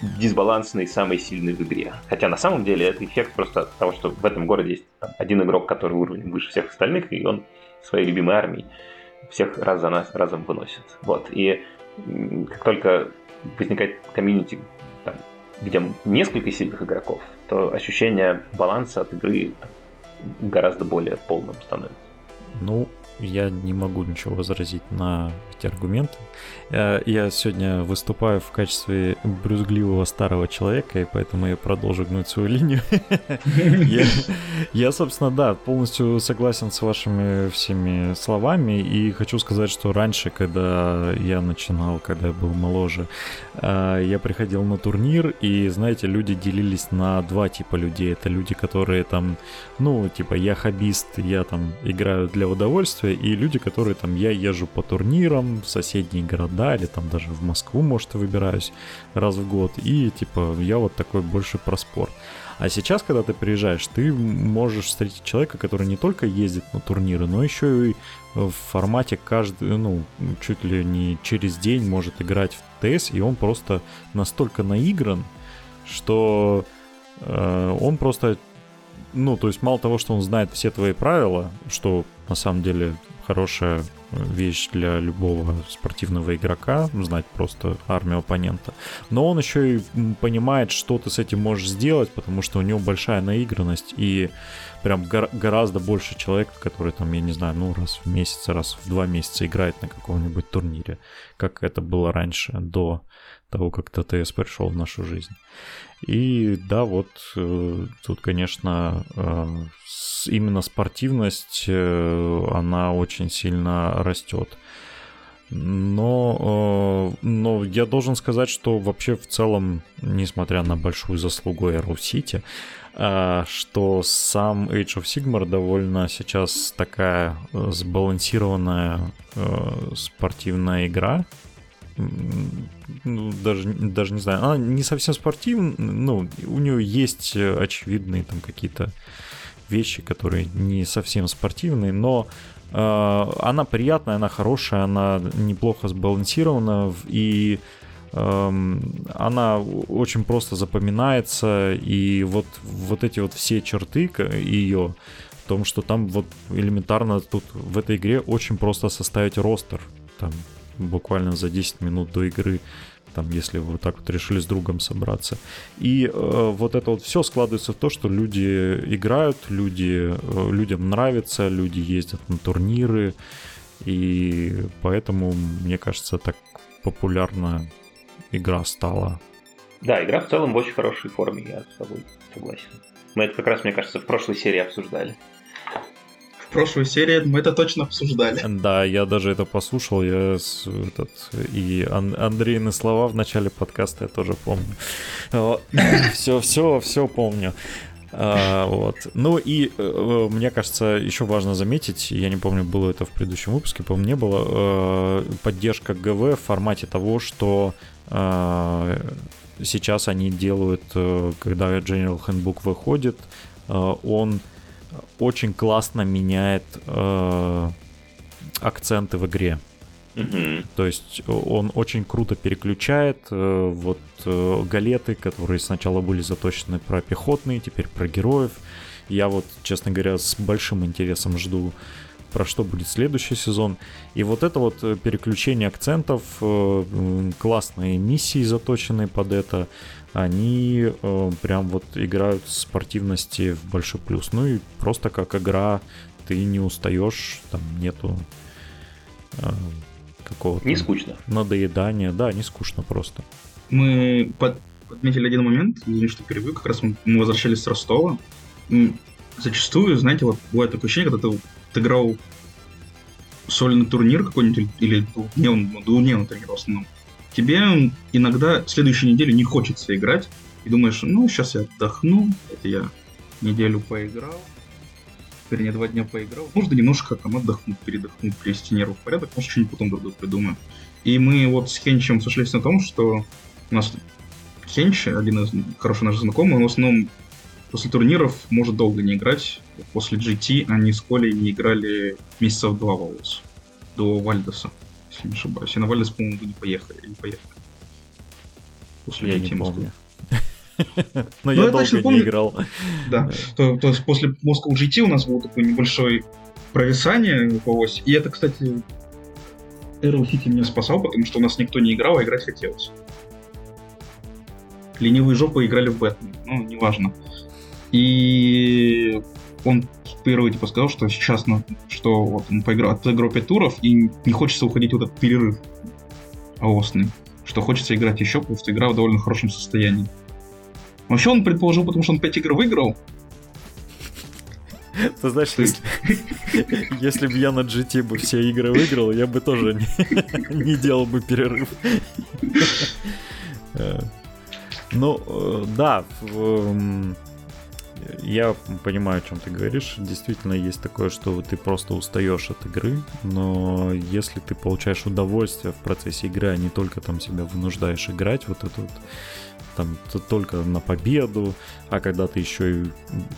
дисбалансный, самый сильный в игре. Хотя на самом деле это эффект просто от того, что в этом городе есть там, один игрок, который уровень выше всех остальных, и он своей любимой армией всех раз за нас разом выносит. Вот. И как только возникает комьюнити, там, где несколько сильных игроков, то ощущение баланса от игры гораздо более полным становится. Ну, я не могу ничего возразить на эти аргументы. Э, я сегодня выступаю в качестве брюзгливого старого человека, и поэтому я продолжу гнуть свою линию. *laughs* Я, собственно, да, полностью согласен с вашими всеми словами, и хочу сказать, что раньше, когда я начинал, когда я был моложе, э, я приходил на турнир, и, знаете, люди делились на два типа людей. Это люди, которые там, ну, типа, я хоббист, я там играю для удовольствия, и люди, которые там, я езжу по турнирам в соседние города, или там даже в Москву, может, выбираюсь раз в год, и типа я вот такой больше про спорт. А сейчас, когда ты приезжаешь, ты можешь встретить человека, который не только ездит на турниры, но еще и в формате каждый, ну, чуть ли не через день может играть в ТС, и он просто настолько наигран, что э, он просто, ну, то есть мало того, что он знает все твои правила, что на самом деле хорошая вещь для любого спортивного игрока, знать просто армию оппонента. Но он еще и понимает, что ты с этим можешь сделать, потому что у него большая наигранность и прям гор- гораздо больше человека, который там, я не знаю, ну раз в месяц, раз в два месяца играет на каком-нибудь турнире, как это было раньше, до того, как ТТС пришел в нашу жизнь. И да, вот э, тут, конечно, э, именно спортивность, э, она очень сильно растет. Но, но я должен сказать, что вообще в целом, несмотря на большую заслугу Arrow City, что сам Age of Sigmar довольно сейчас такая сбалансированная спортивная игра, ну, даже, даже не знаю, она не совсем спортивная, ну, у нее есть очевидные там какие-то вещи, которые не совсем спортивные, но э, она приятная, она хорошая, она неплохо сбалансирована и э, она очень просто запоминается. И вот вот эти вот все черты ее в том, что там вот элементарно тут в этой игре очень просто составить ростер, там буквально за 10 минут до игры там, если вы так вот решили с другом собраться. И э, вот это вот все складывается в то, что люди играют, люди, э, людям нравится, люди ездят на турниры, и поэтому, мне кажется, так популярна игра стала. Да, игра в целом в очень хорошей форме, я с тобой согласен. Мы это как раз, мне кажется, в прошлой серии обсуждали прошлую серию мы это точно обсуждали. Да, я даже это послушал, я этот, и Ан- Андрейны слова в начале подкаста я тоже помню. Все, все, все помню. А, вот. Ну и э, мне кажется, еще важно заметить, я не помню, было это в предыдущем выпуске, по-моему, не было, э, поддержка ГВ в формате того, что э, сейчас они делают, э, когда General Handbook выходит, э, он очень классно меняет э, акценты в игре. Mm-hmm. То есть он очень круто переключает э, вот э, галеты, которые сначала были заточены про пехотные, теперь про героев. Я вот, честно говоря, с большим интересом жду, про что будет следующий сезон. И вот это вот э, переключение акцентов, э, классные миссии заточенные под это, они э, прям вот играют спортивности в большой плюс. Ну и просто как игра ты не устаешь, там нету какого-то... Не скучно. Надоедания, да, не скучно просто. Мы под, подметили один момент, извини, что перебью, как раз мы, мы возвращались с Ростова. Зачастую, знаете, вот бывает такое ощущение, когда ты, ты играл сольный турнир какой-нибудь или двухдневный, двухдневный турнир в основном, тебе иногда следующую неделю не хочется играть, и думаешь, ну, сейчас я отдохну, это я неделю поиграл, вернее, два дня поиграл, нужно немножко там отдохнуть, передохнуть, привести нервы в порядок, может, что-нибудь потом другое придумаю. И мы вот с Хенчем сошлись на том, что у нас Хенч, один из хороший наш знакомый, он в основном после турниров может долго не играть. После GT они с Колей не играли месяцев два волос до Вальдеса если не ошибаюсь. И на Вальдес, по-моему, не поехали. Не поехали. После я *laughs* не помню. Но я долго не играл. Да. То, есть после Moscow GT у нас был такой небольшой провисание по оси. И это, кстати, Arrow City меня спасал, потому что у нас никто не играл, а играть хотелось. Ленивые жопы играли в Бэтмен. Ну, неважно. И он первый типа сказал, что сейчас, ну, что вот он поиграл, отыграл 5 туров, и не хочется уходить в этот перерыв осный, что хочется играть еще, потому что игра в довольно хорошем состоянии. Вообще он предположил, потому что он 5 игр выиграл, ты знаешь, если, если бы я на GT бы все игры выиграл, я бы тоже не, не делал бы перерыв. Э, ну, э, да, я понимаю, о чем ты говоришь. Действительно, есть такое, что ты просто устаешь от игры, но если ты получаешь удовольствие в процессе игры, а не только там себя вынуждаешь играть, вот это вот там только на победу, а когда ты еще и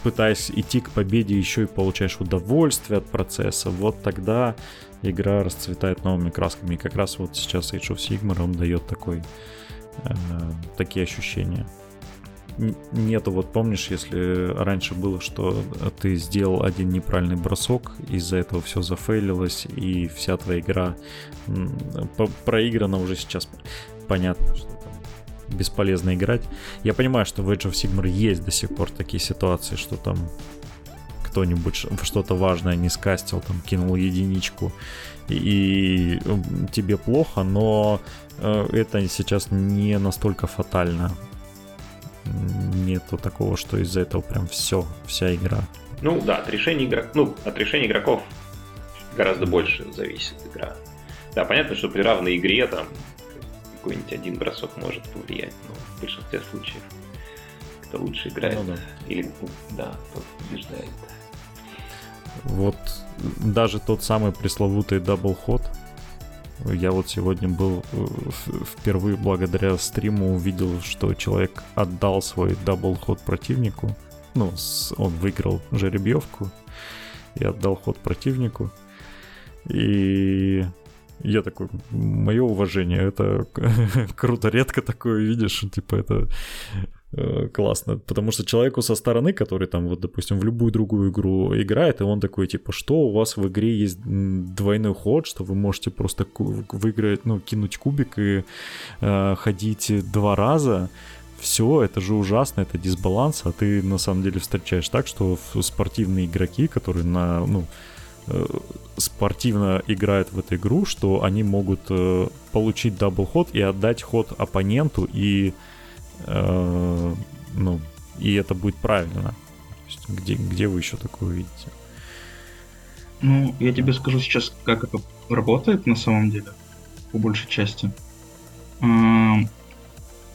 пытаясь идти к победе, еще и получаешь удовольствие от процесса, вот тогда игра расцветает новыми красками. И как раз вот сейчас Age of Sigmar он дает такой, э, такие ощущения нету, вот помнишь, если раньше было, что ты сделал один неправильный бросок, из-за этого все зафейлилось, и вся твоя игра проиграна уже сейчас. Понятно, что там бесполезно играть. Я понимаю, что в Age of Sigmar есть до сих пор такие ситуации, что там кто-нибудь что-то важное не скастил, там кинул единичку, и, тебе плохо, но э, это сейчас не настолько фатально нету такого, что из-за этого прям все, вся игра. Ну да, от решения игроков, ну, от решения игроков гораздо больше зависит игра. Да, понятно, что при равной игре там какой-нибудь один бросок может повлиять, но в большинстве случаев кто лучше играет ну, да. или да, тот побеждает. Вот даже тот самый пресловутый даблход, я вот сегодня был э, впервые благодаря стриму увидел, что человек отдал свой даблход противнику. Ну, он выиграл жеребьевку и отдал ход противнику. И я такой, мое уважение, это *laughs* круто, редко такое видишь, типа это классно, потому что человеку со стороны, который там вот, допустим, в любую другую игру играет, и он такой, типа, что у вас в игре есть двойной ход, что вы можете просто выиграть, ну, кинуть кубик и э, ходить два раза, все, это же ужасно, это дисбаланс, а ты на самом деле встречаешь так, что спортивные игроки, которые на, ну, Э, спортивно играют в эту игру, что они могут э, получить double ход и отдать ход оппоненту, и, э, ну, и это будет правильно. Где, где вы еще такое видите? Ну, я тебе скажу сейчас, как это работает на самом деле, по большей части.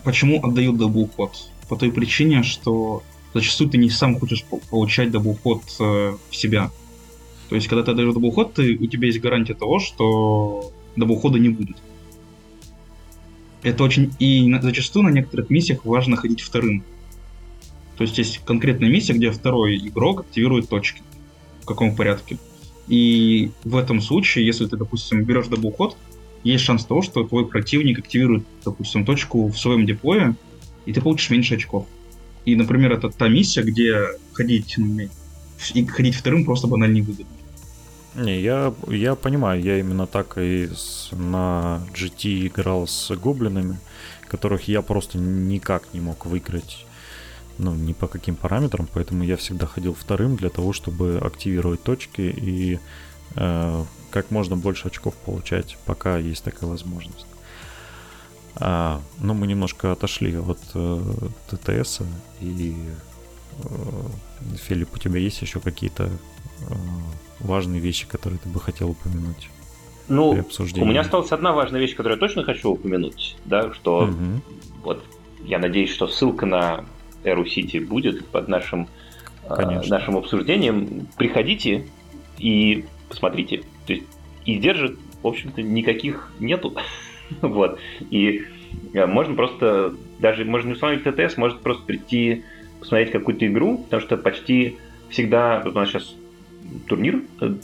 Почему отдают double ход? По той причине, что зачастую ты не сам хочешь получать double ход в себя. То есть, когда ты отдаешь double ход, ты, у тебя есть гарантия того, что double хода не будет. Это очень... И зачастую на некоторых миссиях важно ходить вторым. То есть есть конкретная миссия, где второй игрок активирует точки. В каком порядке. И в этом случае, если ты, допустим, берешь даблход, есть шанс того, что твой противник активирует, допустим, точку в своем деплое, и ты получишь меньше очков. И, например, это та миссия, где ходить, и ходить вторым просто банально невыгодно. Не, я, я понимаю, я именно так и с, на GT играл с гоблинами, которых я просто никак не мог выиграть, ну, ни по каким параметрам, поэтому я всегда ходил вторым для того, чтобы активировать точки и э, как можно больше очков получать, пока есть такая возможность. А, но мы немножко отошли от э, ТТС, и э, Филипп, у тебя есть еще какие-то э, важные вещи, которые ты бы хотел упомянуть? Ну, у меня осталась одна важная вещь, которую я точно хочу упомянуть, да, что угу. вот я надеюсь, что ссылка на Эру Сити будет под нашим, э, нашим обсуждением. Приходите и посмотрите. То есть и держит, в общем-то, никаких нету. *laughs* вот. И э, можно просто, даже можно не установить ТТС, может просто прийти посмотреть какую-то игру, потому что почти всегда, вот у нас сейчас турнир э,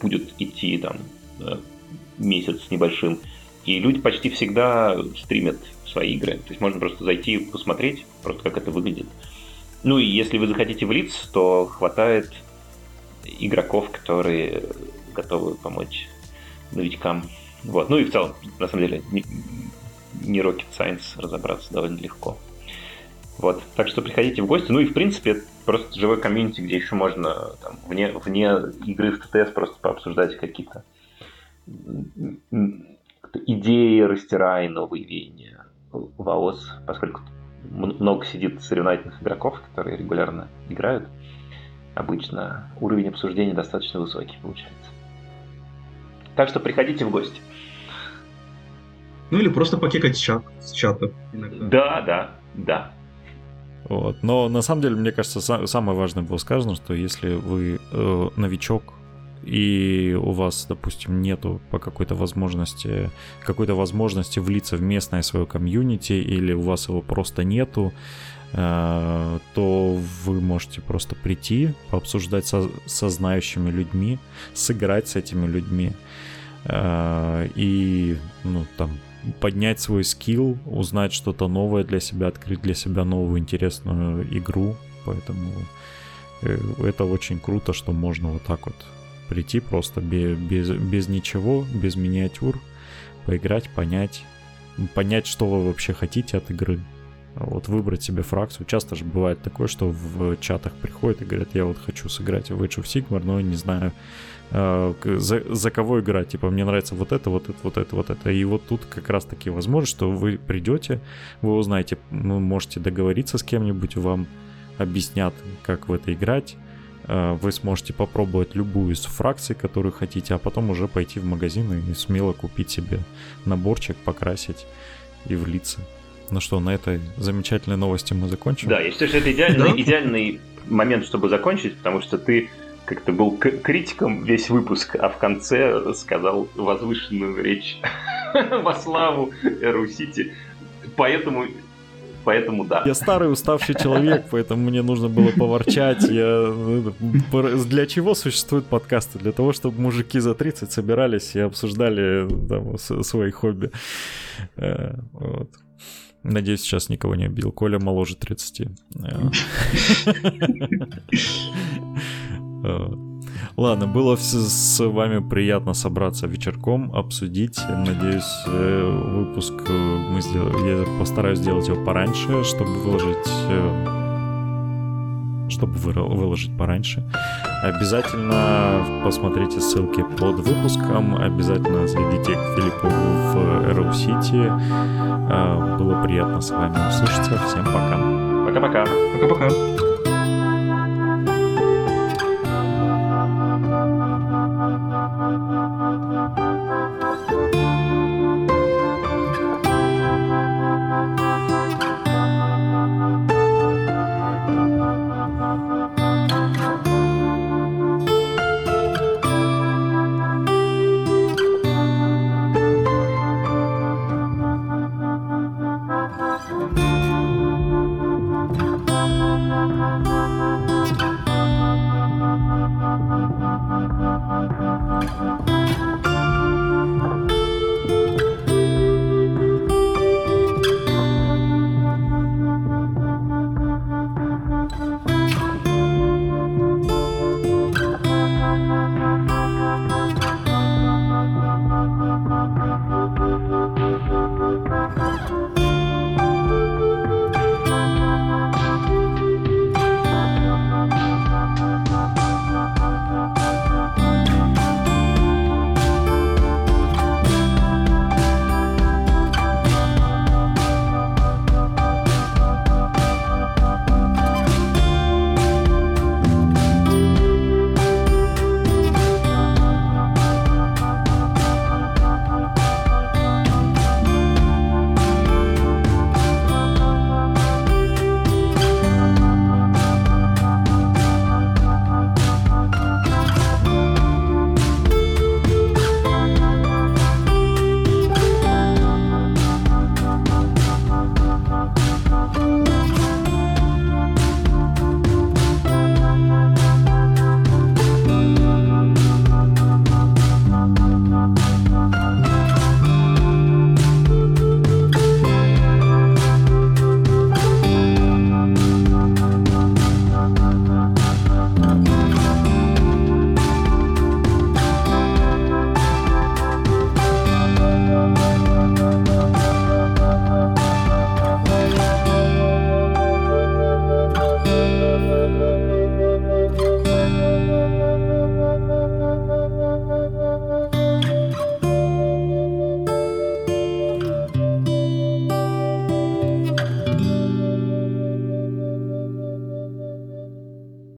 будет идти там э, месяц с небольшим, и люди почти всегда стримят свои игры. То есть можно просто зайти посмотреть, просто как это выглядит. Ну и если вы захотите в лиц, то хватает игроков, которые готовы помочь новичкам. Вот. Ну и в целом, на самом деле, не rocket science разобраться довольно легко. Вот. Так что приходите в гости. Ну и в принципе просто живой комьюнити, где еще можно там, вне, вне игры в ТТС просто пообсуждать какие-то идеи, растира и новые веяния в АОС, поскольку много сидит соревновательных игроков, которые регулярно играют. Обычно уровень обсуждения достаточно высокий получается. Так что приходите в гости. Ну или просто покекать чат, с чата иногда. Да, да, да. Вот. Но на самом деле, мне кажется, самое важное было сказано, что если вы э, новичок, и у вас, допустим, нету по какой-то возможности, какой-то возможности влиться в местное свое комьюнити, или у вас его просто нету, э, то вы можете просто прийти, пообсуждать со, со знающими людьми, сыграть с этими людьми, э, и, ну, там, поднять свой скилл, узнать что-то новое для себя, открыть для себя новую интересную игру. Поэтому э, это очень круто, что можно вот так вот прийти просто без, без, без ничего, без миниатюр, поиграть, понять, понять, что вы вообще хотите от игры. Вот выбрать себе фракцию. Часто же бывает такое, что в чатах приходят и говорят, я вот хочу сыграть в Age of Sigmar, но не знаю, Э, за, за кого играть. Типа, мне нравится вот это, вот это, вот это, вот это. И вот тут как раз таки возможно, что вы придете, вы узнаете, ну, можете договориться с кем-нибудь, вам объяснят, как в это играть. Э, вы сможете попробовать любую из фракций, которую хотите, а потом уже пойти в магазин и смело купить себе наборчик, покрасить и влиться. Ну что, на этой замечательной новости мы закончим? Да, я считаю, что это идеальный, идеальный момент, чтобы закончить, потому что ты как-то был критиком весь выпуск, а в конце сказал возвышенную речь *laughs* во славу Эру Сити. Поэтому поэтому да. Я старый уставший человек, поэтому мне нужно было поворчать. Я... Для чего существуют подкасты? Для того, чтобы мужики за 30 собирались и обсуждали там, свои хобби. Э, вот. Надеюсь, сейчас никого не обидел. Коля моложе 30. *laughs* Ладно, было с вами приятно собраться вечерком, обсудить. Надеюсь, э, выпуск э, мы сделали, я постараюсь сделать его пораньше, чтобы выложить э, чтобы выложить пораньше. Обязательно посмотрите ссылки под выпуском, обязательно зайдите к Филиппу в Arrow City. Было приятно с вами услышаться. Всем пока. Пока-пока. Пока-пока.